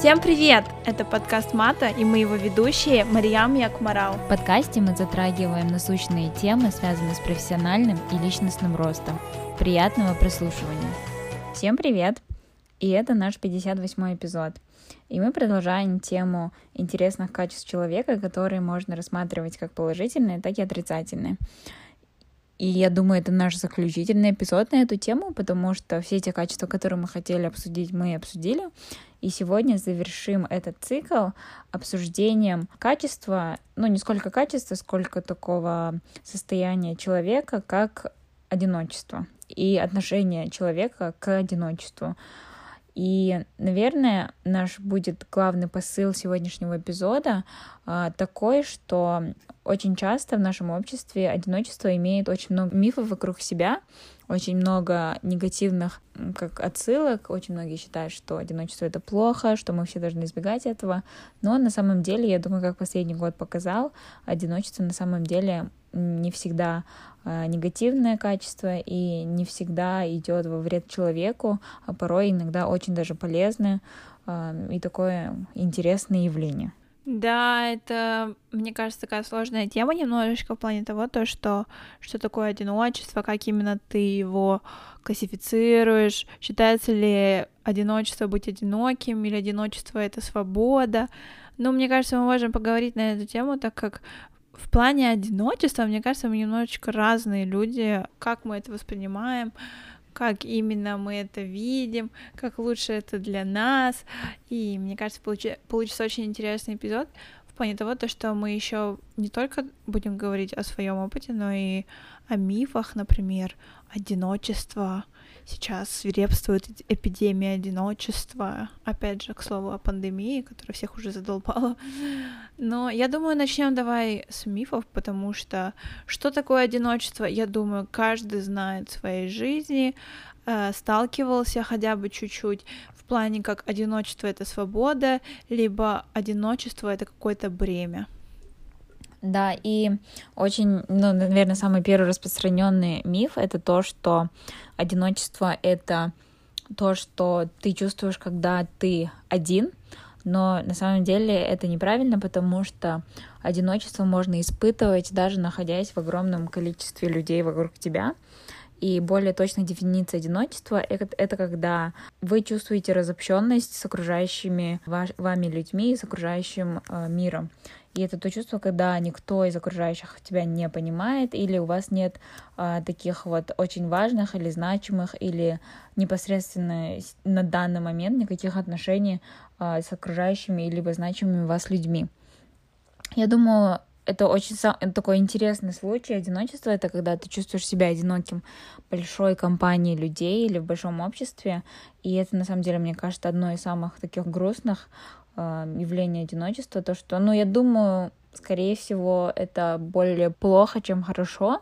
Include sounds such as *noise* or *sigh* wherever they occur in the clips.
Всем привет! Это подкаст Мата, и мы его ведущие Мариям Якмарал. В подкасте мы затрагиваем насущные темы, связанные с профессиональным и личностным ростом. Приятного прослушивания! Всем привет! И это наш 58 эпизод. И мы продолжаем тему интересных качеств человека, которые можно рассматривать как положительные, так и отрицательные. И я думаю, это наш заключительный эпизод на эту тему, потому что все эти качества, которые мы хотели обсудить, мы обсудили. И сегодня завершим этот цикл обсуждением качества, ну не сколько качества, сколько такого состояния человека, как одиночество и отношение человека к одиночеству. И, наверное, наш будет главный посыл сегодняшнего эпизода а, такой, что очень часто в нашем обществе одиночество имеет очень много мифов вокруг себя, очень много негативных как отсылок. Очень многие считают, что одиночество это плохо, что мы все должны избегать этого. Но на самом деле, я думаю, как последний год показал, одиночество на самом деле не всегда э, негативное качество и не всегда идет во вред человеку, а порой иногда очень даже полезное э, и такое интересное явление. Да, это, мне кажется, такая сложная тема немножечко в плане того, то, что, что такое одиночество, как именно ты его классифицируешь, считается ли одиночество быть одиноким, или одиночество — это свобода. Но мне кажется, мы можем поговорить на эту тему, так как в плане одиночества, мне кажется, мы немножечко разные люди, как мы это воспринимаем, как именно мы это видим, как лучше это для нас. И мне кажется, получи, получится очень интересный эпизод в плане того, то, что мы еще не только будем говорить о своем опыте, но и о мифах, например, одиночество, сейчас свирепствует эпидемия одиночества. Опять же, к слову о пандемии, которая всех уже задолбала. Но я думаю, начнем давай с мифов, потому что что такое одиночество, я думаю, каждый знает в своей жизни, э, сталкивался хотя бы чуть-чуть в плане как одиночество это свобода, либо одиночество это какое-то бремя. Да, и очень, ну, наверное, самый первый распространенный миф это то, что одиночество это то, что ты чувствуешь, когда ты один, но на самом деле это неправильно, потому что одиночество можно испытывать даже находясь в огромном количестве людей вокруг тебя. И более точная дефиниция одиночества — это когда вы чувствуете разобщенность с окружающими вами людьми и с окружающим э, миром. И это то чувство, когда никто из окружающих тебя не понимает, или у вас нет а, таких вот очень важных или значимых, или непосредственно на данный момент никаких отношений а, с окружающими либо значимыми вас людьми. Я думаю, это очень это такой интересный случай одиночества. Это когда ты чувствуешь себя одиноким в большой компании людей или в большом обществе. И это, на самом деле, мне кажется, одно из самых таких грустных явление одиночества, то, что, ну, я думаю, скорее всего, это более плохо, чем хорошо.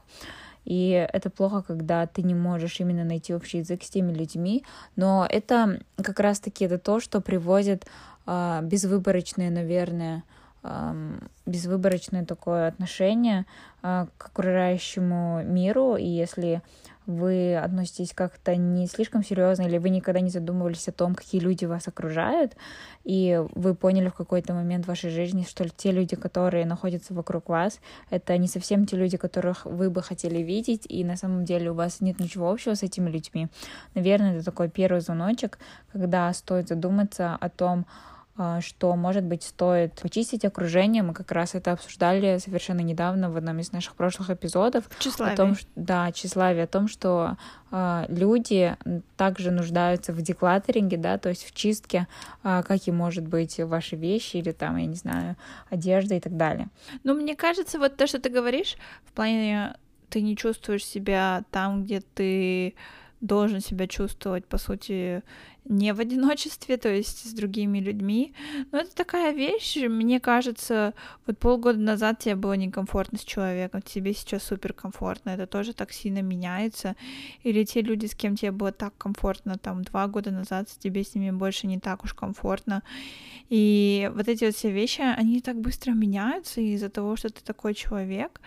И это плохо, когда ты не можешь именно найти общий язык с теми людьми. Но это как раз-таки это то, что приводит э, безвыборочное, наверное, э, безвыборочное такое отношение э, к окружающему миру. И если вы относитесь как-то не слишком серьезно, или вы никогда не задумывались о том, какие люди вас окружают, и вы поняли в какой-то момент в вашей жизни, что те люди, которые находятся вокруг вас, это не совсем те люди, которых вы бы хотели видеть, и на самом деле у вас нет ничего общего с этими людьми. Наверное, это такой первый звоночек, когда стоит задуматься о том, что, может быть, стоит почистить окружение. Мы как раз это обсуждали совершенно недавно в одном из наших прошлых эпизодов. Тщеславие. О том, что, да, тщеславие, о том, что э, люди также нуждаются в деклатеринге, да, то есть в чистке, э, как и, может быть, ваши вещи или там, я не знаю, одежда и так далее. Ну, мне кажется, вот то, что ты говоришь, в плане ты не чувствуешь себя там, где ты должен себя чувствовать, по сути, не в одиночестве, то есть с другими людьми. Но это такая вещь, мне кажется, вот полгода назад тебе было некомфортно с человеком, тебе сейчас супер комфортно, это тоже так сильно меняется. Или те люди, с кем тебе было так комфортно, там, два года назад, тебе с ними больше не так уж комфортно. И вот эти вот все вещи, они так быстро меняются из-за того, что ты такой человек.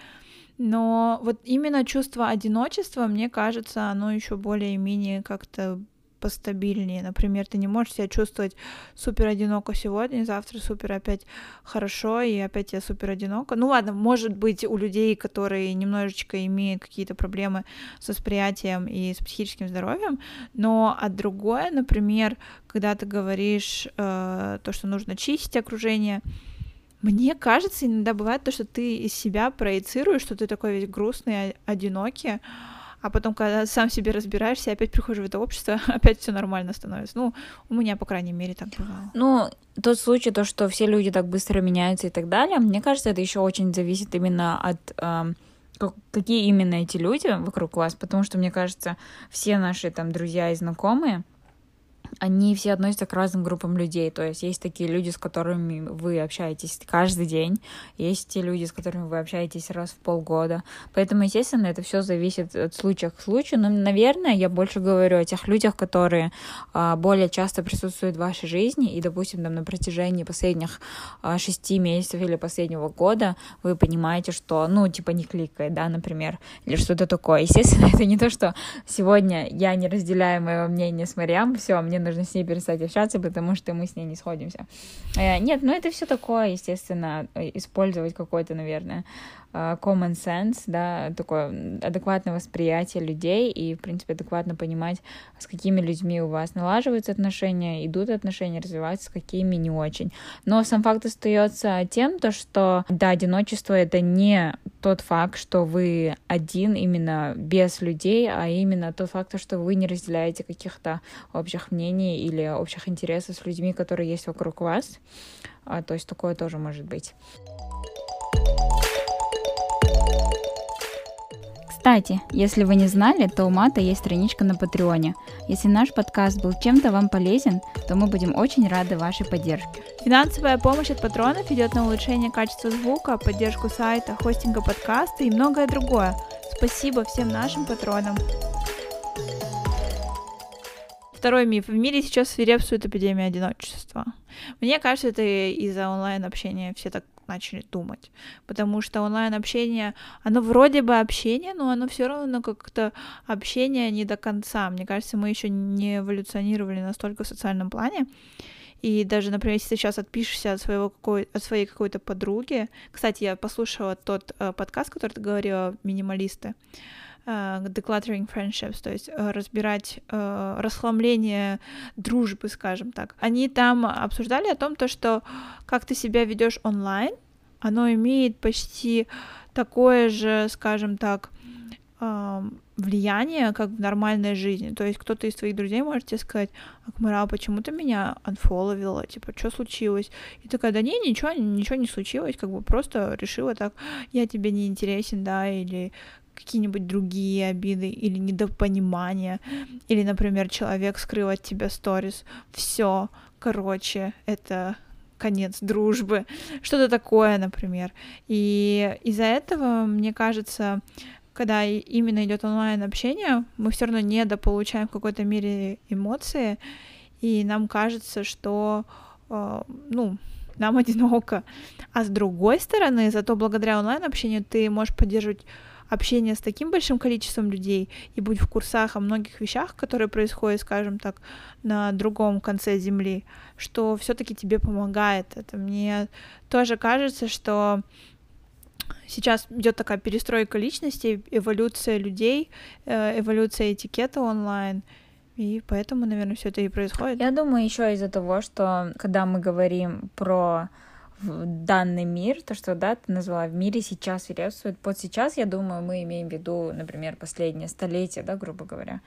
Но вот именно чувство одиночества, мне кажется, оно еще более-менее как-то постабильнее. Например, ты не можешь себя чувствовать супер одиноко сегодня, завтра супер опять хорошо, и опять тебе супер одиноко. Ну ладно, может быть, у людей, которые немножечко имеют какие-то проблемы с восприятием и с психическим здоровьем, но а другое, например, когда ты говоришь э, то, что нужно чистить окружение, мне кажется, иногда бывает то, что ты из себя проецируешь, что ты такой весь грустный, одинокий, а потом, когда сам себе разбираешься, опять приходишь в это общество, *laughs* опять все нормально становится. Ну, у меня, по крайней мере, так бывало. Ну, тот случай, то, что все люди так быстро меняются и так далее, мне кажется, это еще очень зависит именно от э, какие именно эти люди вокруг вас, потому что, мне кажется, все наши там друзья и знакомые, они все относятся к разным группам людей. То есть есть такие люди, с которыми вы общаетесь каждый день, есть те люди, с которыми вы общаетесь раз в полгода. Поэтому, естественно, это все зависит от случая к случаю. Но, наверное, я больше говорю о тех людях, которые а, более часто присутствуют в вашей жизни, и, допустим, там, на протяжении последних а, шести месяцев или последнего года вы понимаете, что, ну, типа, не кликает, да, например, или что-то такое. Естественно, *laughs* это не то, что сегодня я не разделяю мое мнение с Мариам, все, мне нужно с ней перестать общаться, потому что мы с ней не сходимся. Э, нет, ну это все такое, естественно, э, использовать какой-то, наверное, common sense, да, такое адекватное восприятие людей и, в принципе, адекватно понимать, с какими людьми у вас налаживаются отношения, идут отношения, развиваются, с какими не очень. Но сам факт остается тем, то, что, да, одиночество — это не тот факт, что вы один именно без людей, а именно тот факт, что вы не разделяете каких-то общих мнений или общих интересов с людьми, которые есть вокруг вас. А, то есть такое тоже может быть. Кстати, если вы не знали, то у Мата есть страничка на Патреоне. Если наш подкаст был чем-то вам полезен, то мы будем очень рады вашей поддержке. Финансовая помощь от патронов идет на улучшение качества звука, поддержку сайта, хостинга подкаста и многое другое. Спасибо всем нашим патронам. Второй миф. В мире сейчас свирепствует эпидемия одиночества. Мне кажется, это из-за онлайн-общения все так начали думать. Потому что онлайн-общение, оно вроде бы общение, но оно все равно как-то общение не до конца. Мне кажется, мы еще не эволюционировали настолько в социальном плане. И даже, например, если ты сейчас отпишешься от, своего какой, от своей какой-то подруги. Кстати, я послушала тот э, подкаст, который ты говорила, минималисты. Uh, decluttering friendships, то есть uh, разбирать uh, расхламление дружбы, скажем так. Они там обсуждали о том, то, что как ты себя ведешь онлайн, оно имеет почти такое же, скажем так, влияние, как в нормальной жизни. То есть кто-то из твоих друзей может тебе сказать, Акмара, почему ты меня анфоловила, типа, что случилось? И такая, да не, ничего, ничего не случилось, как бы просто решила так, я тебе не интересен, да, или какие-нибудь другие обиды или недопонимания, или, например, человек скрыл от тебя сторис, все, короче, это конец дружбы, *laughs* что-то такое, например. И из-за этого, мне кажется, когда именно идет онлайн общение, мы все равно недополучаем в какой-то мере эмоции, и нам кажется, что, э, ну, нам *laughs* одиноко. А с другой стороны, зато благодаря онлайн общению ты можешь поддерживать общение с таким большим количеством людей и быть в курсах о многих вещах, которые происходят, скажем так, на другом конце земли, что все-таки тебе помогает. Это мне тоже кажется, что сейчас идет такая перестройка личности, эволюция людей, э, эволюция этикета онлайн. И поэтому, наверное, все это и происходит. Я думаю, еще из-за того, что когда мы говорим про в данный мир, то, что, да, ты назвала, в мире сейчас свирепствует. Под сейчас, я думаю, мы имеем в виду, например, последнее столетие, да, грубо говоря.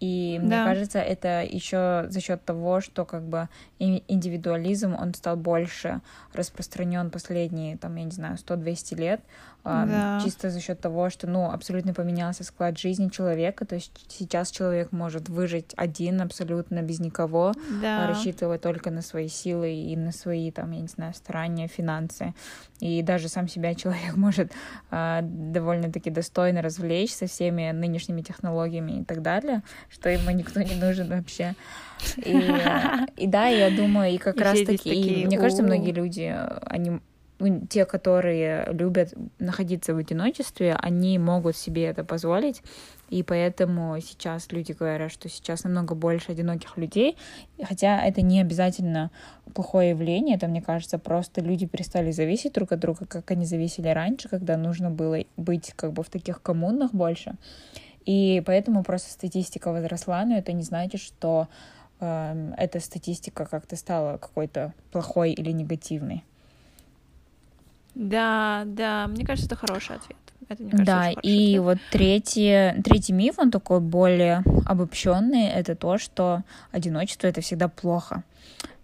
И да. мне кажется, это еще за счет того, что как бы индивидуализм, он стал больше распространен последние, там, я не знаю, 100-200 лет, да. чисто за счет того, что, ну, абсолютно поменялся склад жизни человека, то есть сейчас человек может выжить один абсолютно без никого, да. рассчитывая только на свои силы и на свои, там, я не знаю, старания, финансы, и даже сам себя человек *laughs* может э, довольно-таки достойно развлечь со всеми нынешними технологиями и так далее, что ему никто не нужен вообще. И, и да, я думаю, и как раз таки, мне кажется, многие люди, они те, которые любят находиться в одиночестве, они могут себе это позволить, и поэтому сейчас люди говорят, что сейчас намного больше одиноких людей, хотя это не обязательно плохое явление, это, мне кажется, просто люди перестали зависеть друг от друга, как они зависели раньше, когда нужно было быть как бы в таких коммунах больше. И поэтому просто статистика возросла, но это не значит, что э, эта статистика как-то стала какой-то плохой или негативной. Да, да, мне кажется, это хороший ответ. Это, мне кажется, да, и ответ. вот третий, третий миф, он такой более обобщенный, это то, что одиночество это всегда плохо.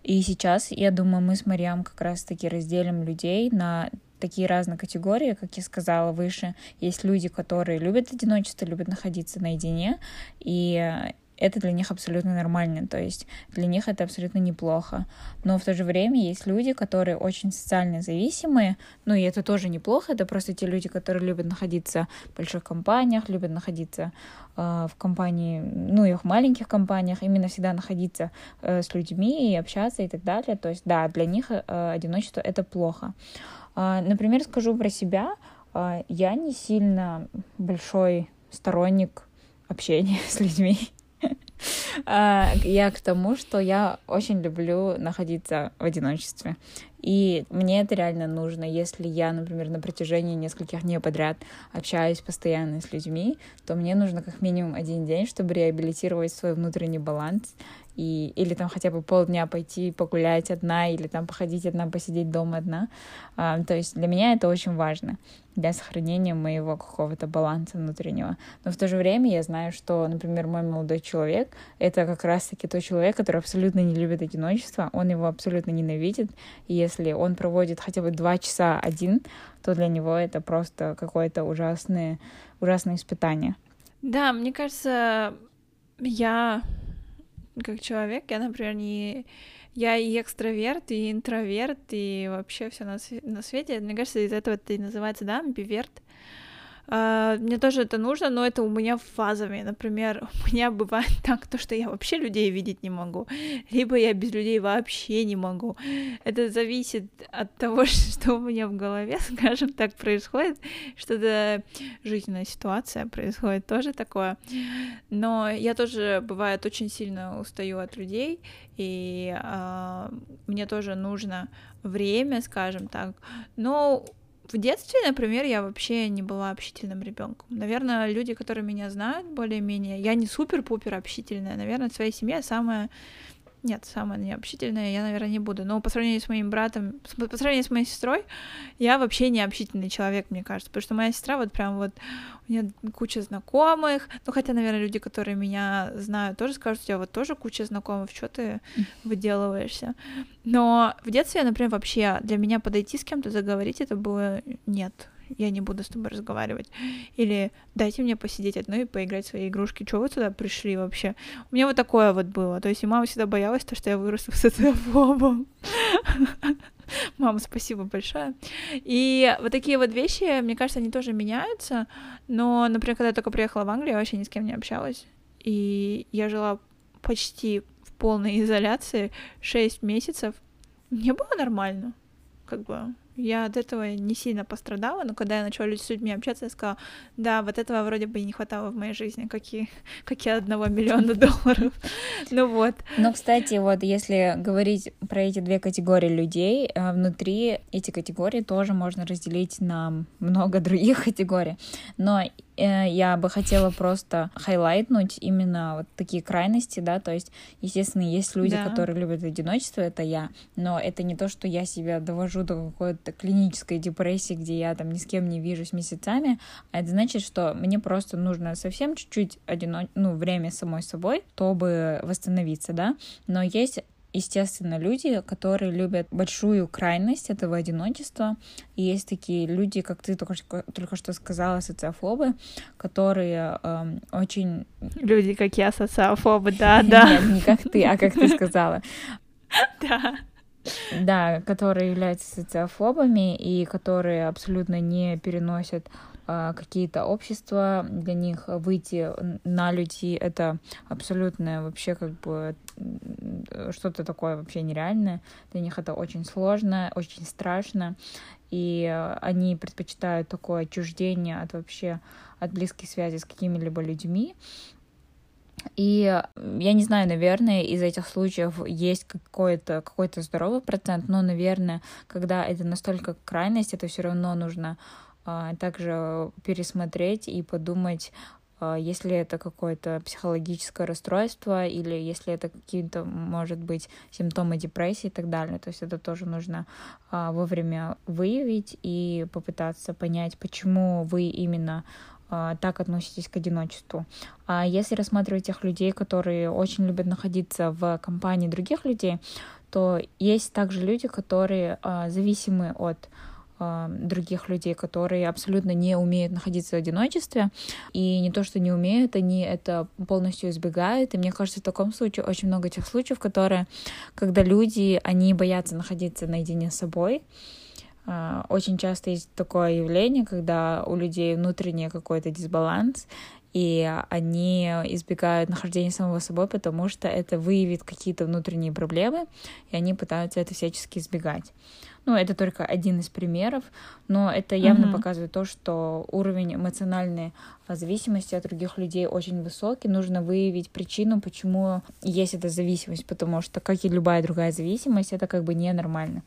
И сейчас, я думаю, мы с Мариам как раз-таки разделим людей на такие разные категории, как я сказала выше. Есть люди, которые любят одиночество, любят находиться наедине, и это для них абсолютно нормально, то есть для них это абсолютно неплохо. Но в то же время есть люди, которые очень социально зависимые, ну и это тоже неплохо, это просто те люди, которые любят находиться в больших компаниях, любят находиться э, в компании, ну и в маленьких компаниях, именно всегда находиться э, с людьми и общаться и так далее. То есть да, для них э, одиночество это плохо. Э, например, скажу про себя, э, я не сильно большой сторонник общения *laughs* с людьми. А, я к тому, что я очень люблю находиться в одиночестве. И мне это реально нужно. Если я, например, на протяжении нескольких дней подряд общаюсь постоянно с людьми, то мне нужно как минимум один день, чтобы реабилитировать свой внутренний баланс и, или там хотя бы полдня пойти погулять одна, или там походить одна, посидеть дома одна. А, то есть для меня это очень важно для сохранения моего какого-то баланса внутреннего. Но в то же время я знаю, что, например, мой молодой человек — это как раз-таки тот человек, который абсолютно не любит одиночество, он его абсолютно ненавидит, и если он проводит хотя бы два часа один, то для него это просто какое-то ужасное, ужасное испытание. Да, мне кажется, я как человек, я, например, не... Я и экстраверт, и интроверт, и вообще все на, на свете. Мне кажется, из этого это и называется, да, амбиверт. Uh, мне тоже это нужно, но это у меня фазами. Например, *laughs* у меня бывает *laughs* так, то, что я вообще людей видеть не могу, либо я без людей вообще не могу. Это зависит от того, *laughs* что у меня в голове, скажем так, происходит, что-то жизненная ситуация происходит тоже такое. Но я тоже, бывает, очень сильно устаю от людей, и uh, мне тоже нужно время, скажем так. Но в детстве, например, я вообще не была общительным ребенком. Наверное, люди, которые меня знают более-менее, я не супер-пупер общительная. Наверное, в своей семье самая нет, самая необщительная я, наверное, не буду. Но по сравнению с моим братом, по сравнению с моей сестрой, я вообще не общительный человек, мне кажется. Потому что моя сестра вот прям вот, у нее куча знакомых. Ну, хотя, наверное, люди, которые меня знают, тоже скажут, у тебя вот тоже куча знакомых, что ты выделываешься. Но в детстве, например, вообще для меня подойти с кем-то, заговорить, это было нет я не буду с тобой разговаривать. Или дайте мне посидеть одной и поиграть в свои игрушки. Чего вы туда пришли вообще? У меня вот такое вот было. То есть и мама всегда боялась, то, что я выросла социофобом. *laughs* Мама, спасибо большое. И вот такие вот вещи, мне кажется, они тоже меняются. Но, например, когда я только приехала в Англию, я вообще ни с кем не общалась. И я жила почти в полной изоляции 6 месяцев. Мне было нормально. Как бы я от этого не сильно пострадала, но когда я начала с людьми общаться, я сказала, да, вот этого вроде бы и не хватало в моей жизни, как и, *laughs* как и одного миллиона долларов. *laughs* Ну вот. Ну, кстати, вот если говорить про эти две категории людей, э, внутри эти категории тоже можно разделить на много других *laughs* категорий. Но я бы хотела просто хайлайтнуть именно вот такие крайности, да, то есть, естественно, есть люди, да. которые любят одиночество, это я, но это не то, что я себя довожу до какой-то клинической депрессии, где я там ни с кем не вижусь месяцами, а это значит, что мне просто нужно совсем чуть-чуть одино... ну, время самой собой, чтобы восстановиться, да, но есть естественно, люди, которые любят большую крайность этого одиночества. И есть такие люди, как ты только, только что сказала, социофобы, которые э, очень... Люди, как я, социофобы, да, *laughs* да. Нет, не как ты, а как ты сказала. *laughs* Да. Да, которые являются социофобами и которые абсолютно не переносят какие-то общества, для них выйти на людей — это абсолютно вообще как бы что-то такое вообще нереальное. Для них это очень сложно, очень страшно, и они предпочитают такое отчуждение от вообще от близких связей с какими-либо людьми. И я не знаю, наверное, из этих случаев есть какой-то какой здоровый процент, но, наверное, когда это настолько крайность, это все равно нужно а, также пересмотреть и подумать, а, если это какое-то психологическое расстройство или если это какие-то, может быть, симптомы депрессии и так далее. То есть это тоже нужно а, вовремя выявить и попытаться понять, почему вы именно а, так относитесь к одиночеству. А если рассматривать тех людей, которые очень любят находиться в компании других людей, то есть также люди, которые а, зависимы от а, других людей, которые абсолютно не умеют находиться в одиночестве. И не то, что не умеют, они это полностью избегают. И мне кажется, в таком случае очень много тех случаев, которые, когда люди, они боятся находиться наедине с собой, а, очень часто есть такое явление, когда у людей внутренний какой-то дисбаланс, и они избегают нахождения самого собой, потому что это выявит какие-то внутренние проблемы, и они пытаются это всячески избегать. Ну, это только один из примеров, но это явно mm-hmm. показывает то, что уровень эмоциональной зависимости от других людей очень высокий. Нужно выявить причину, почему есть эта зависимость, потому что, как и любая другая зависимость, это как бы ненормально.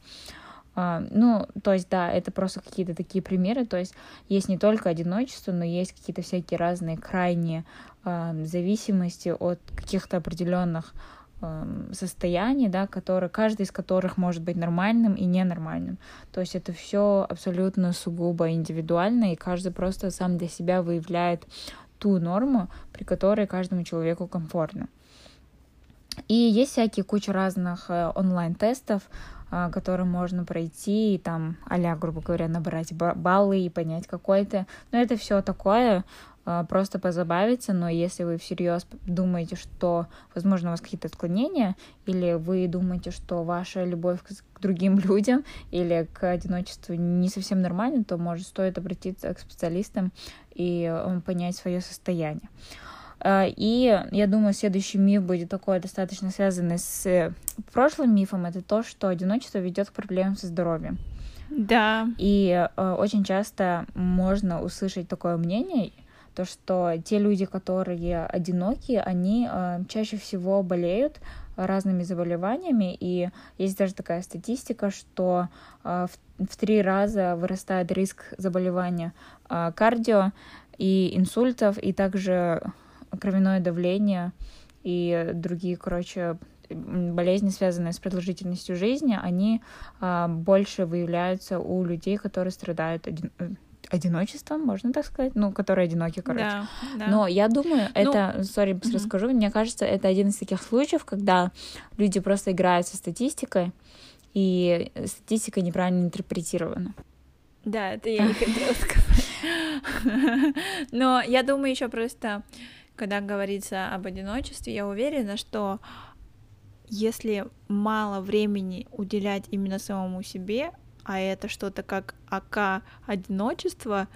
А, ну, то есть, да, это просто какие-то такие примеры. То есть есть не только одиночество, но есть какие-то всякие разные крайние зависимости от каких-то определенных состояний, да, которые, каждый из которых может быть нормальным и ненормальным. То есть это все абсолютно сугубо индивидуально, и каждый просто сам для себя выявляет ту норму, при которой каждому человеку комфортно. И есть всякие куча разных э, онлайн-тестов, который можно пройти и там, а грубо говоря, набрать баллы и понять какой-то. Но это все такое, а, просто позабавиться, но если вы всерьез думаете, что, возможно, у вас какие-то отклонения, или вы думаете, что ваша любовь к другим *laughs* людям или к одиночеству не совсем нормальна, то, может, стоит обратиться к специалистам и э, понять свое состояние. А, и я думаю, следующий миф будет такой достаточно связанный с э, прошлым мифом. Это то, что одиночество ведет к проблемам со здоровьем. Да. И э, очень часто можно услышать такое мнение, то, что те люди, которые одиноки, они э, чаще всего болеют разными заболеваниями, и есть даже такая статистика, что в, в три раза вырастает риск заболевания кардио и инсультов, и также кровяное давление и другие, короче, болезни, связанные с продолжительностью жизни, они а, больше выявляются у людей, которые страдают один, э, одиночеством, можно так сказать, ну, которые одиноки, короче. Да, да. Но я думаю, ну, это, сори, угу. расскажу, мне кажется, это один из таких случаев, когда люди просто играют со статистикой, и статистика неправильно интерпретирована. Да, это я не хотела сказать. *laughs* Но я думаю еще просто когда говорится об одиночестве, я уверена, что если мало времени уделять именно самому себе, а это что-то как АК одиночество,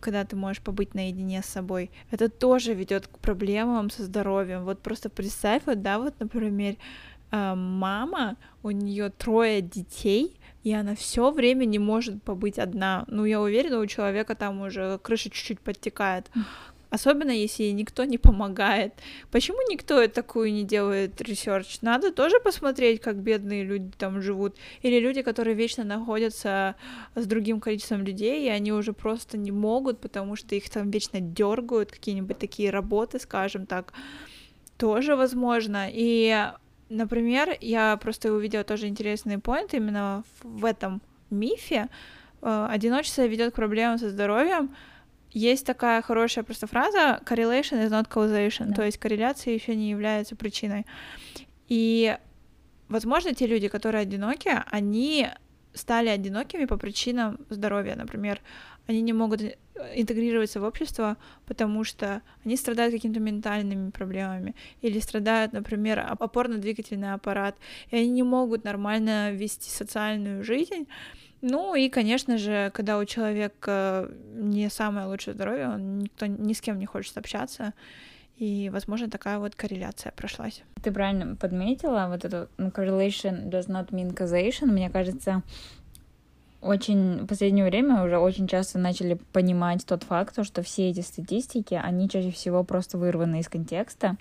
когда ты можешь побыть наедине с собой, это тоже ведет к проблемам со здоровьем. Вот просто представь, вот, да, вот, например, э, мама, у нее трое детей, и она все время не может побыть одна. Ну, я уверена, у человека там уже крыша чуть-чуть подтекает. Особенно если никто не помогает. Почему никто такую не делает research? Надо тоже посмотреть, как бедные люди там живут. Или люди, которые вечно находятся с другим количеством людей, и они уже просто не могут, потому что их там вечно дергают, какие-нибудь такие работы, скажем так. Тоже возможно. И, например, я просто увидела тоже интересный поинт именно в этом мифе. Э, одиночество ведет к проблемам со здоровьем есть такая хорошая просто фраза correlation is not causation, да. то есть корреляция еще не является причиной. И, возможно, те люди, которые одиноки, они стали одинокими по причинам здоровья, например, они не могут интегрироваться в общество, потому что они страдают какими-то ментальными проблемами или страдают, например, опорно-двигательный аппарат, и они не могут нормально вести социальную жизнь, Ну и, конечно же, когда у человека не самое лучшее здоровье, он никто ни с кем не хочет общаться, и, возможно, такая вот корреляция прошлась. Ты правильно подметила вот эту ну, correlation does not mean causation. Мне кажется, очень в последнее время уже очень часто начали понимать тот факт, что все эти статистики, они чаще всего просто вырваны из контекста,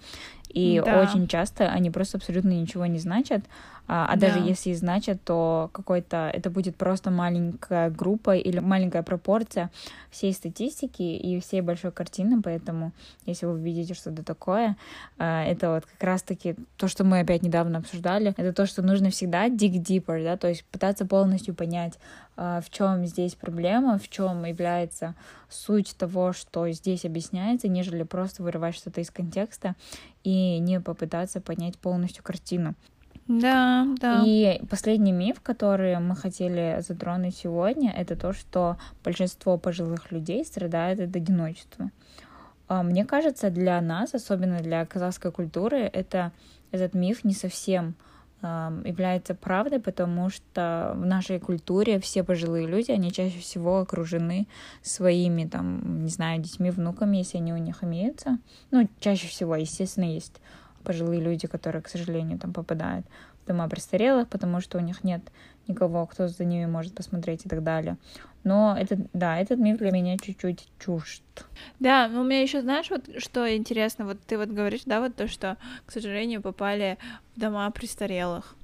и да. очень часто они просто абсолютно ничего не значат, а, а да. даже если и значат, то какой-то это будет просто маленькая группа или маленькая пропорция всей статистики и всей большой картины, поэтому если вы видите что-то такое, а, это вот как раз-таки то, что мы опять недавно обсуждали, это то, что нужно всегда dig deeper, да, то есть пытаться полностью понять, а, в чем здесь проблема, в чем является суть того, что здесь объясняется, нежели просто вырывать что-то из контекста и не попытаться понять полностью картину. Да, да. И последний миф, который мы хотели затронуть сегодня, это то, что большинство пожилых людей страдают от одиночества. А, мне кажется, для нас, особенно для казахской культуры, это, этот миф не совсем является правдой, потому что в нашей культуре все пожилые люди, они чаще всего окружены своими, там, не знаю, детьми, внуками, если они у них имеются. Ну, чаще всего, естественно, есть пожилые люди, которые, к сожалению, там попадают дома престарелых, потому что у них нет никого, кто за ними может посмотреть и так далее. Но это, да, этот миф для меня чуть-чуть чужд. Да, но у меня еще, знаешь, вот что интересно, вот ты вот говоришь, да, вот то, что, к сожалению, попали в дома престарелых.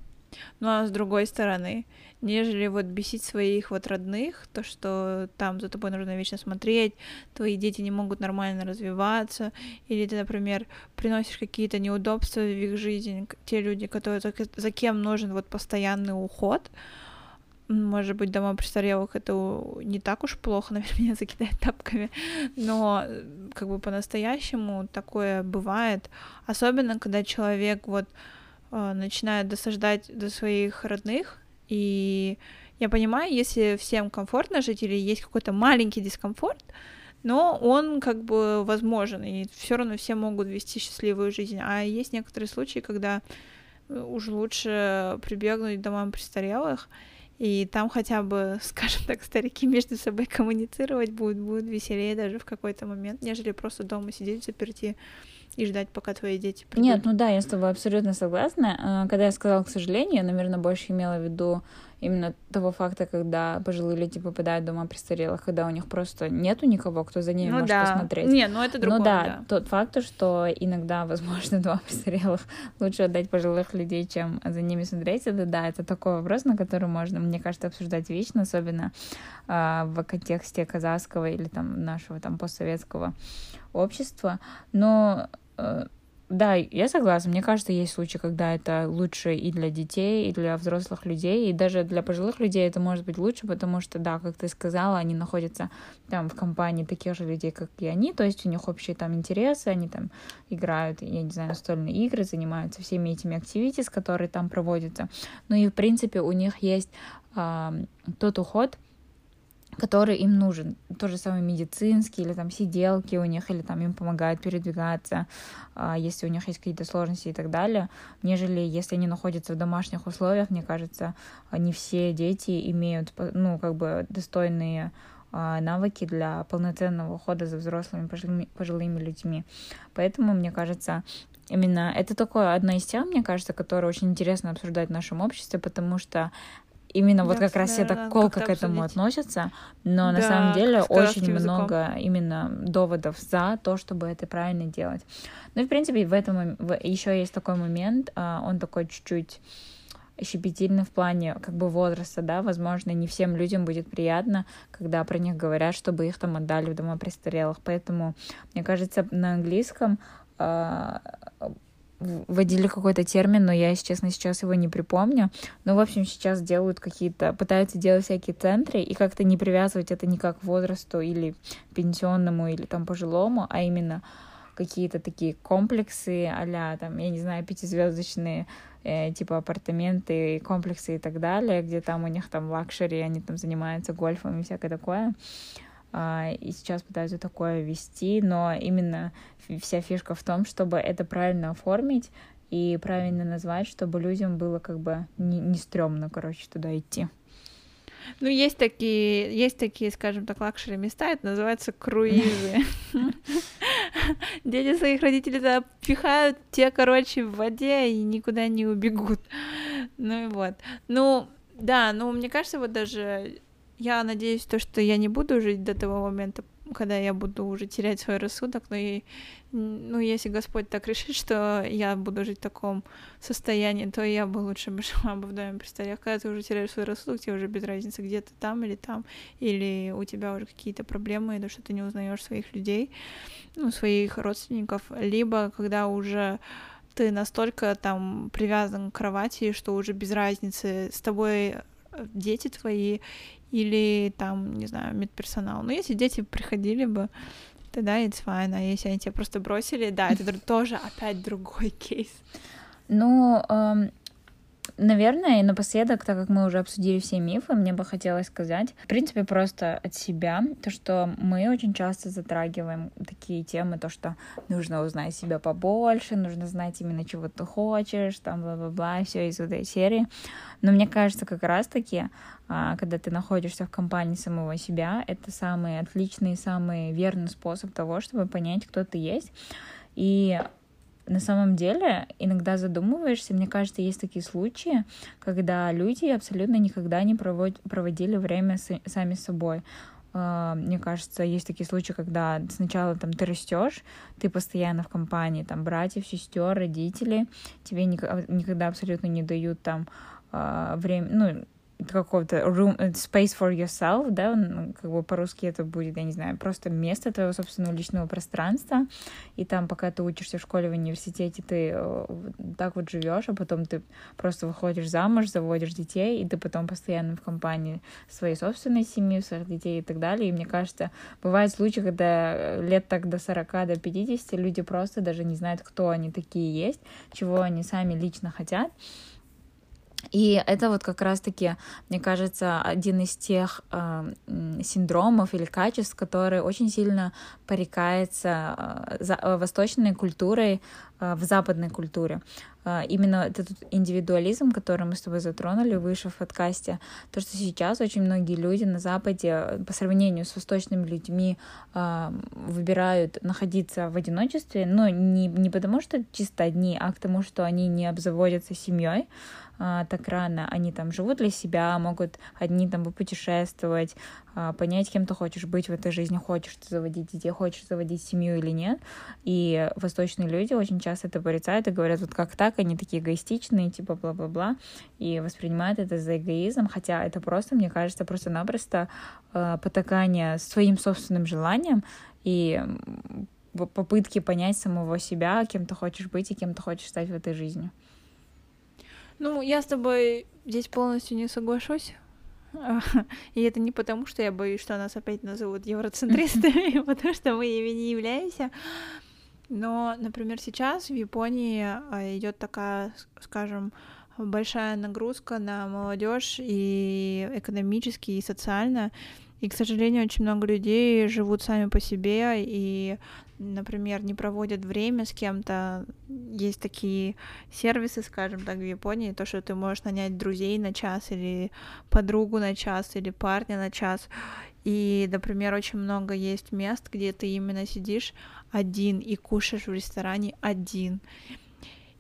Ну а с другой стороны, нежели вот бесить своих вот родных, то, что там за тобой нужно вечно смотреть, твои дети не могут нормально развиваться, или ты, например, приносишь какие-то неудобства в их жизнь, те люди, которые за, кем нужен вот постоянный уход, может быть, дома престарелых это не так уж плохо, *laughs* наверное, меня закидает тапками, но как бы по-настоящему такое бывает, особенно когда человек вот э, начинает досаждать до своих родных, и я понимаю, если всем комфортно жить или есть какой-то маленький дискомфорт, но он как бы возможен, и все равно все могут вести счастливую жизнь. А есть некоторые случаи, когда э, уж лучше прибегнуть домам престарелых, и там хотя бы, *laughs* скажем так, старики между собой коммуницировать будут, будет веселее даже в какой-то момент, нежели просто дома сидеть заперти и ждать, пока твои дети придут. Нет, ну да, я с тобой абсолютно согласна. А, когда я сказала, к сожалению, я, наверное, больше имела в виду именно того факта, когда пожилые люди попадают в дома престарелых, когда у них просто нету никого, кто за ними ну, может да. посмотреть. Не, ну это другое, Ну да, да, тот факт, что иногда, возможно, *laughs* дома престарелых лучше отдать пожилых людей, чем за ними смотреть, это да, это такой вопрос, на который можно, мне кажется, обсуждать вечно, особенно э, в контексте казахского или там нашего там постсоветского общества. Но да, я согласна. Мне кажется, есть случаи, когда это лучше и для детей, и для взрослых людей, и даже для пожилых людей это может быть лучше, потому что, да, как ты сказала, они находятся там в компании таких же людей, как и они, то есть у них общие там интересы, они там играют, я не знаю, настольные игры, занимаются всеми этими активитис, которые там проводятся. Ну и, в принципе, у них есть э, тот уход, который им нужен. То же самое медицинский, или там сиделки у них, или там им помогают передвигаться, а, если у них есть какие-то сложности и так далее, нежели если они находятся в домашних условиях, мне кажется, не все дети имеют, ну, как бы достойные а, навыки для полноценного ухода за взрослыми пожилыми, пожилыми людьми. Поэтому, мне кажется, именно это такое одна из тем, мне кажется, которая очень интересно обсуждать в нашем обществе, потому что именно да, вот как раз все так колко к этому относятся, но да, на самом деле очень много языком. именно доводов за то, чтобы это правильно делать. Ну и в принципе в этом еще есть такой момент, а, он такой чуть-чуть щепетильный в плане как бы возраста, да, возможно, не всем людям будет приятно, когда про них говорят, чтобы их там отдали в дома престарелых, поэтому, мне кажется, на английском а, вводили какой-то термин, но я, если честно, сейчас его не припомню. Но, в общем, сейчас делают какие-то, пытаются делать всякие центры и как-то не привязывать это никак к возрасту или пенсионному, или там пожилому, а именно какие-то такие комплексы а там, я не знаю, пятизвездочные э, типа апартаменты, комплексы и так далее, где там у них там luxury, они там занимаются гольфом и всякое такое. А, и сейчас пытаются такое вести, но именно вся фишка в том, чтобы это правильно оформить и правильно назвать, чтобы людям было как бы не, не стрёмно, короче, туда идти. Ну, есть такие, есть такие, скажем так, luxury места, это называется круизы. *laughs* Дети своих родителей туда пихают, те, короче, в воде и никуда не убегут. Ну и вот. Ну, да, ну, мне кажется, вот даже я надеюсь, то, что я не буду жить до того момента, когда я буду уже терять свой рассудок, но и, ну, если Господь так решит, что я буду жить в таком состоянии, то я бы лучше бы *laughs* жила бы в доме престарелых. Когда ты уже теряешь свой рассудок, тебе уже без разницы, где ты там или там, или у тебя уже какие-то проблемы, или что ты не узнаешь своих людей, ну, своих родственников, либо когда уже ты настолько там привязан к кровати, что уже без разницы с тобой э, дети твои или там, не знаю, медперсонал. Но если дети приходили бы, тогда it's fine, а если они тебя просто бросили, да, это тоже опять другой *laughs* кейс. Ну, эм, Наверное, и напоследок, так как мы уже обсудили все мифы, мне бы хотелось сказать, в принципе, просто от себя, то, что мы очень часто затрагиваем такие темы, то, что нужно узнать себя побольше, нужно знать именно, чего ты хочешь, там, бла-бла-бла, все из этой серии. Но мне кажется, как раз-таки, а, когда ты находишься в компании самого себя, это самый отличный, самый верный способ того, чтобы понять, кто ты есть. И на самом деле иногда задумываешься, мне кажется, есть такие случаи, когда люди абсолютно никогда не провод... проводили время с... сами собой. Uh, мне кажется, есть такие случаи, когда сначала там ты растешь, ты постоянно в компании, там братьев, сестер, родителей, тебе никогда абсолютно не дают там uh, время, ну какого-то room, э, space for yourself, да, ну, как бы по-русски это будет, я не знаю, просто место твоего собственного личного пространства, и там, пока ты учишься в школе, в университете, ты э, так вот живешь, а потом ты просто выходишь замуж, заводишь детей, и ты потом постоянно в компании своей собственной семьи, своих детей и так далее, и мне кажется, бывают случаи, когда лет так до 40, до 50 люди просто даже не знают, кто они такие есть, чего они сами лично хотят, и это вот как раз-таки, мне кажется, один из тех э, синдромов или качеств, которые очень сильно порекается э, за, э, восточной культурой э, в западной культуре. Э, именно этот индивидуализм, который мы с тобой затронули выше в подкасте, то, что сейчас очень многие люди на Западе по сравнению с восточными людьми э, выбирают находиться в одиночестве, но не, не потому что чисто одни, а к тому, что они не обзаводятся семьей, а, так рано, они там живут для себя, могут одни там попутешествовать, а, понять, кем ты хочешь быть в этой жизни, хочешь ты заводить детей, хочешь заводить семью или нет. И восточные люди очень часто это порицают и говорят, вот как так, они такие эгоистичные, типа бла-бла-бла, и воспринимают это за эгоизм, хотя это просто, мне кажется, просто-напросто э, потакание своим собственным желанием и попытки понять самого себя, кем ты хочешь быть и кем ты хочешь стать в этой жизни. Ну, я с тобой здесь полностью не соглашусь. *laughs* И это не потому, что я боюсь, что нас опять назовут евроцентристами, *laughs* потому что мы ими не являемся. Но, например, сейчас в Японии а, идет такая, скажем, большая нагрузка на молодежь и экономически, и социально. И, к сожалению, очень много людей живут сами по себе и например, не проводят время с кем-то, есть такие сервисы, скажем так, в Японии, то, что ты можешь нанять друзей на час или подругу на час или парня на час. И, например, очень много есть мест, где ты именно сидишь один и кушаешь в ресторане один.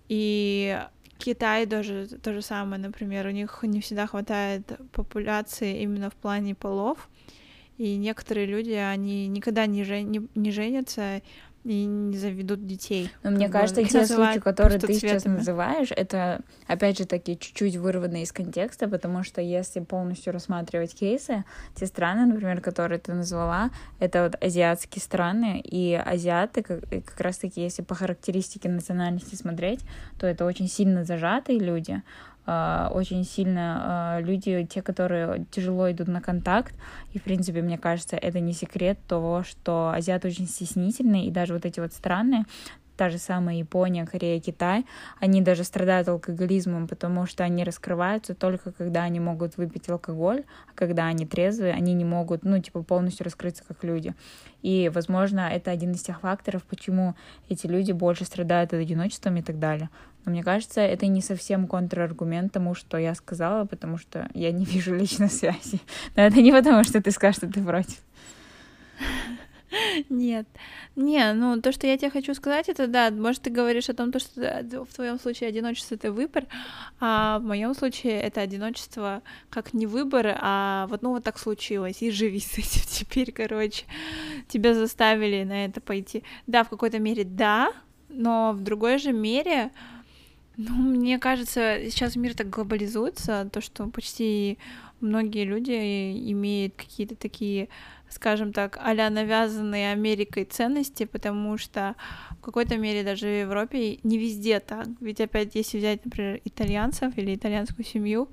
И Китай даже то же самое, например, у них не всегда хватает популяции именно в плане полов, и некоторые люди, они никогда не, жен... не, не женятся и не заведут детей. Но мне кажется, те случаи, которые ты сейчас называешь, это, опять же, такие чуть-чуть вырванные из контекста, потому что если полностью рассматривать кейсы, те страны, например, которые ты назвала, это вот азиатские страны, и азиаты, как, как раз-таки, если по характеристике национальности смотреть, то это очень сильно зажатые люди, очень сильно а, люди, те, которые тяжело идут на контакт, и, в принципе, мне кажется, это не секрет того, что азиаты очень стеснительные, и даже вот эти вот страны, та же самая Япония, Корея, Китай, они даже страдают алкоголизмом, потому что они раскрываются только когда они могут выпить алкоголь, а когда они трезвые, они не могут, ну, типа, полностью раскрыться как люди. И, возможно, это один из тех факторов, почему эти люди больше страдают от одиночеством и так далее. Но мне кажется, это не совсем контраргумент тому, что я сказала, потому что я не *laughs* вижу личной связи. Но это не потому, что ты скажешь, что ты против. *laughs* Нет. Не, ну то, что я тебе хочу сказать, это да, может, ты говоришь о том, то, что в твоем случае одиночество это выбор, а в моем случае это одиночество как не выбор, а вот ну вот так случилось, и живи с этим *laughs* теперь, короче. Тебя заставили на это пойти. Да, в какой-то мере да, но в другой же мере ну, мне кажется, сейчас мир так глобализуется, то, что почти многие люди имеют какие-то такие, скажем так, а навязанные Америкой ценности, потому что в какой-то мере даже в Европе не везде так. Ведь опять, если взять, например, итальянцев или итальянскую семью,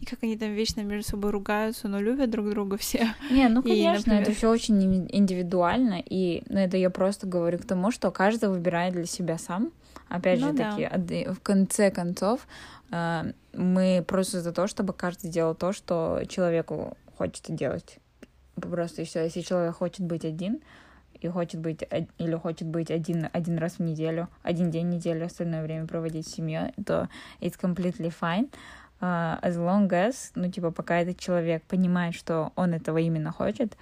и как они там вечно между собой ругаются, но любят друг друга все. Не, ну конечно, и, например... это все очень индивидуально, и ну, это я просто говорю к тому, что каждый выбирает для себя сам. Опять ну, же да. таки, в конце концов, э, мы просто за то, чтобы каждый делал то, что человеку хочется делать. Просто все. Если человек хочет быть один, и хочет быть или хочет быть один, один раз в неделю, один день в неделю, остальное время проводить с семьей, то it's completely fine. Uh, as long as, ну, типа, пока этот человек понимает, что он этого именно хочет,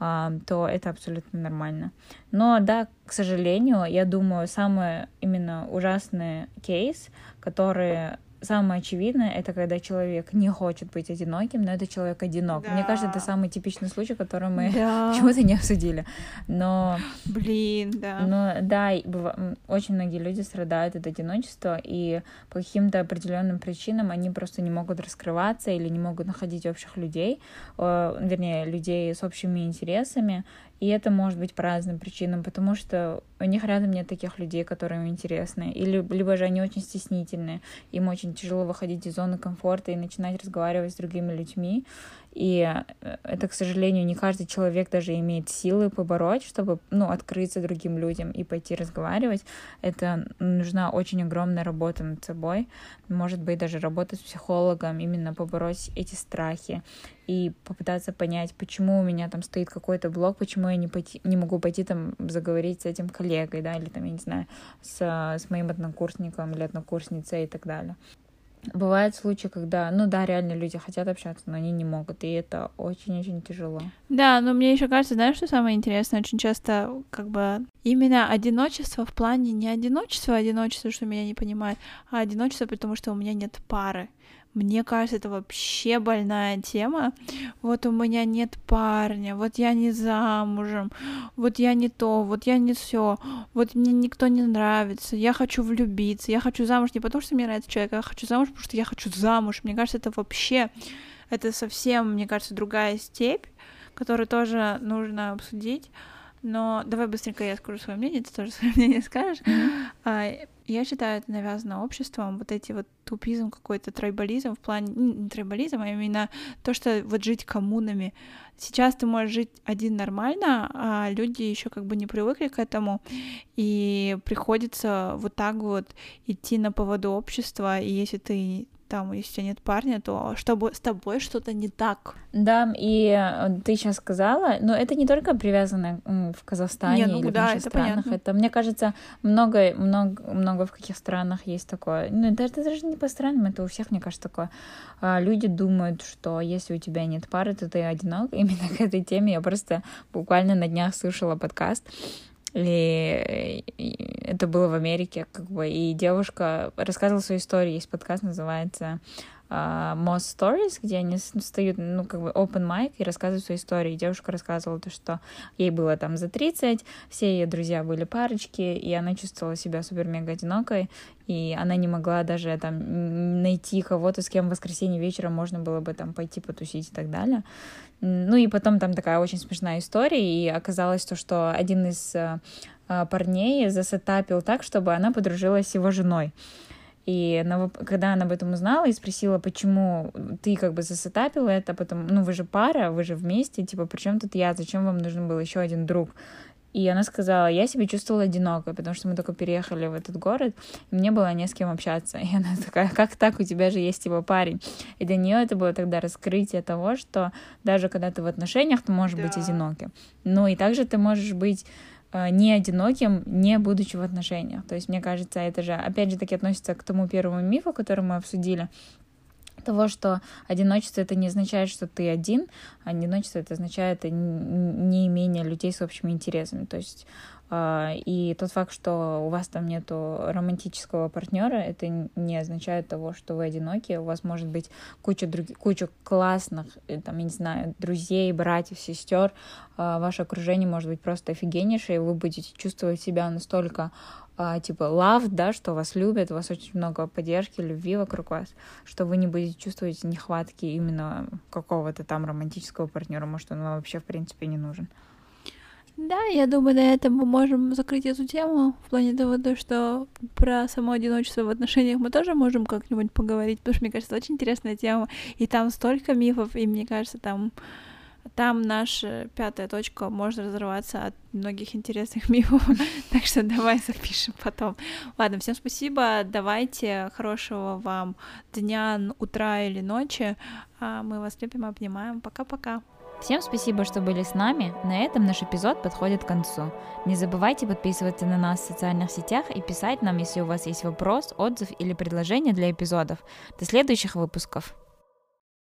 uh, то это абсолютно нормально. Но да, к сожалению, я думаю, самый именно ужасный кейс, который самое очевидное это когда человек не хочет быть одиноким, но это человек одинок. Да. Мне кажется, это самый типичный случай, который мы да. *laughs* почему-то не обсудили. Но блин, да. Но да, очень многие люди страдают от одиночества, и по каким-то определенным причинам они просто не могут раскрываться или не могут находить общих людей, вернее, людей с общими интересами. И это может быть по разным причинам, потому что у них рядом нет таких людей, которые им интересны. Или, либо же они очень стеснительные, им очень тяжело выходить из зоны комфорта и начинать разговаривать с другими людьми. И э, это, к сожалению, не каждый человек даже имеет силы побороть, чтобы, ну, открыться другим людям и пойти разговаривать. Это нужна очень огромная работа над собой. Может быть, даже работа с психологом, именно побороть эти страхи и попытаться понять, почему у меня там стоит какой-то блок, почему я не, пойти, не могу пойти там заговорить с этим коллегой, да, или там, я не знаю, с, с моим однокурсником или однокурсницей и так далее. Бывают случаи, когда, ну да, реально люди хотят общаться, но они не могут, и это очень-очень тяжело. Да, но мне еще кажется, знаешь, что самое интересное? Очень часто, как бы, именно одиночество в плане не одиночество, а одиночество, что меня не понимает, а одиночество, потому что у меня нет пары. Мне кажется, это вообще больная тема. Вот у меня нет парня, вот я не замужем, вот я не то, вот я не все, вот мне никто не нравится, я хочу влюбиться, я хочу замуж не потому, что мне нравится человек, а я хочу замуж, потому что я хочу замуж. Мне кажется, это вообще, это совсем, мне кажется, другая степь, которую тоже нужно обсудить. Но давай быстренько я скажу свое мнение, ты тоже *laughs* свое мнение скажешь. Mm-hmm. Я считаю, это навязано обществом, вот эти вот тупизм какой-то, трайбализм в плане, не трайбализм, а именно то, что вот жить коммунами. Сейчас ты можешь жить один нормально, а люди еще как бы не привыкли к этому, и приходится вот так вот идти на поводу общества, и если ты там, если у тебя нет парня, то чтобы с тобой что-то не так. Да, и э, ты сейчас сказала, но это не только привязано в Казахстане не, ну, или да, в это странах. Понятно. Это, мне кажется, много, много, много в каких странах есть такое. Ну, это, это даже не по странам, это у всех, мне кажется, такое. А, люди думают, что если у тебя нет пары, то ты одинок. *laughs* Именно к этой теме я просто буквально на днях слушала подкаст и это было в Америке, как бы, и девушка рассказывала свою историю, есть подкаст, называется uh, Most Stories, где они встают, ну, как бы open mic и рассказывают свою историю. И девушка рассказывала то, что ей было там за 30, все ее друзья были парочки, и она чувствовала себя супер-мега одинокой, и она не могла даже там найти кого-то, с кем в воскресенье вечером можно было бы там пойти потусить и так далее. Ну и потом там такая очень смешная история, и оказалось то, что один из э, парней засетапил так, чтобы она подружилась с его женой. И она, когда она об этом узнала и спросила, почему ты как бы засетапила это, потом, ну вы же пара, вы же вместе, типа, при чем тут я, зачем вам нужен был еще один друг? И она сказала, я себя чувствовала одинокой, потому что мы только переехали в этот город, и мне было не с кем общаться. *laughs* И она такая, как так, у тебя же есть его парень. И для нее это было тогда раскрытие того, что даже когда ты в отношениях, ты можешь да. быть одиноким. Ну и также ты можешь быть не одиноким, не будучи в отношениях. То есть, мне кажется, это же, опять же, таки относится к тому первому мифу, который мы обсудили, того, что одиночество это не означает, что ты один, а одиночество это означает неимение людей с общими интересами. То есть а, и тот факт, что у вас там нету романтического партнера, это не означает того, что вы одиноки. У вас может быть куча, друг... куча классных, э, там, я не знаю, друзей, братьев, сестер. А, ваше окружение может быть просто офигеннейшее, и вы будете чувствовать себя настолько а, типа love, да, что вас любят, у вас очень много поддержки, любви вокруг вас, что вы не будете чувствовать нехватки именно какого-то там романтического партнера, может, он вам вообще в принципе не нужен. Да, я думаю, на этом мы можем закрыть эту тему, в плане того, то, что про само одиночество в отношениях мы тоже можем как-нибудь поговорить, потому что, мне кажется, очень интересная тема, и там столько мифов, и мне кажется, там там наша пятая точка может разрываться от многих интересных *laughs* мифов, так что давай запишем потом. Ладно, всем спасибо, давайте хорошего вам дня, утра или ночи. А мы вас любим, обнимаем. Пока-пока. Всем спасибо, что были с нами. На этом наш эпизод подходит к концу. Не забывайте подписываться на нас в социальных сетях и писать нам, если у вас есть вопрос, отзыв или предложение для эпизодов. До следующих выпусков.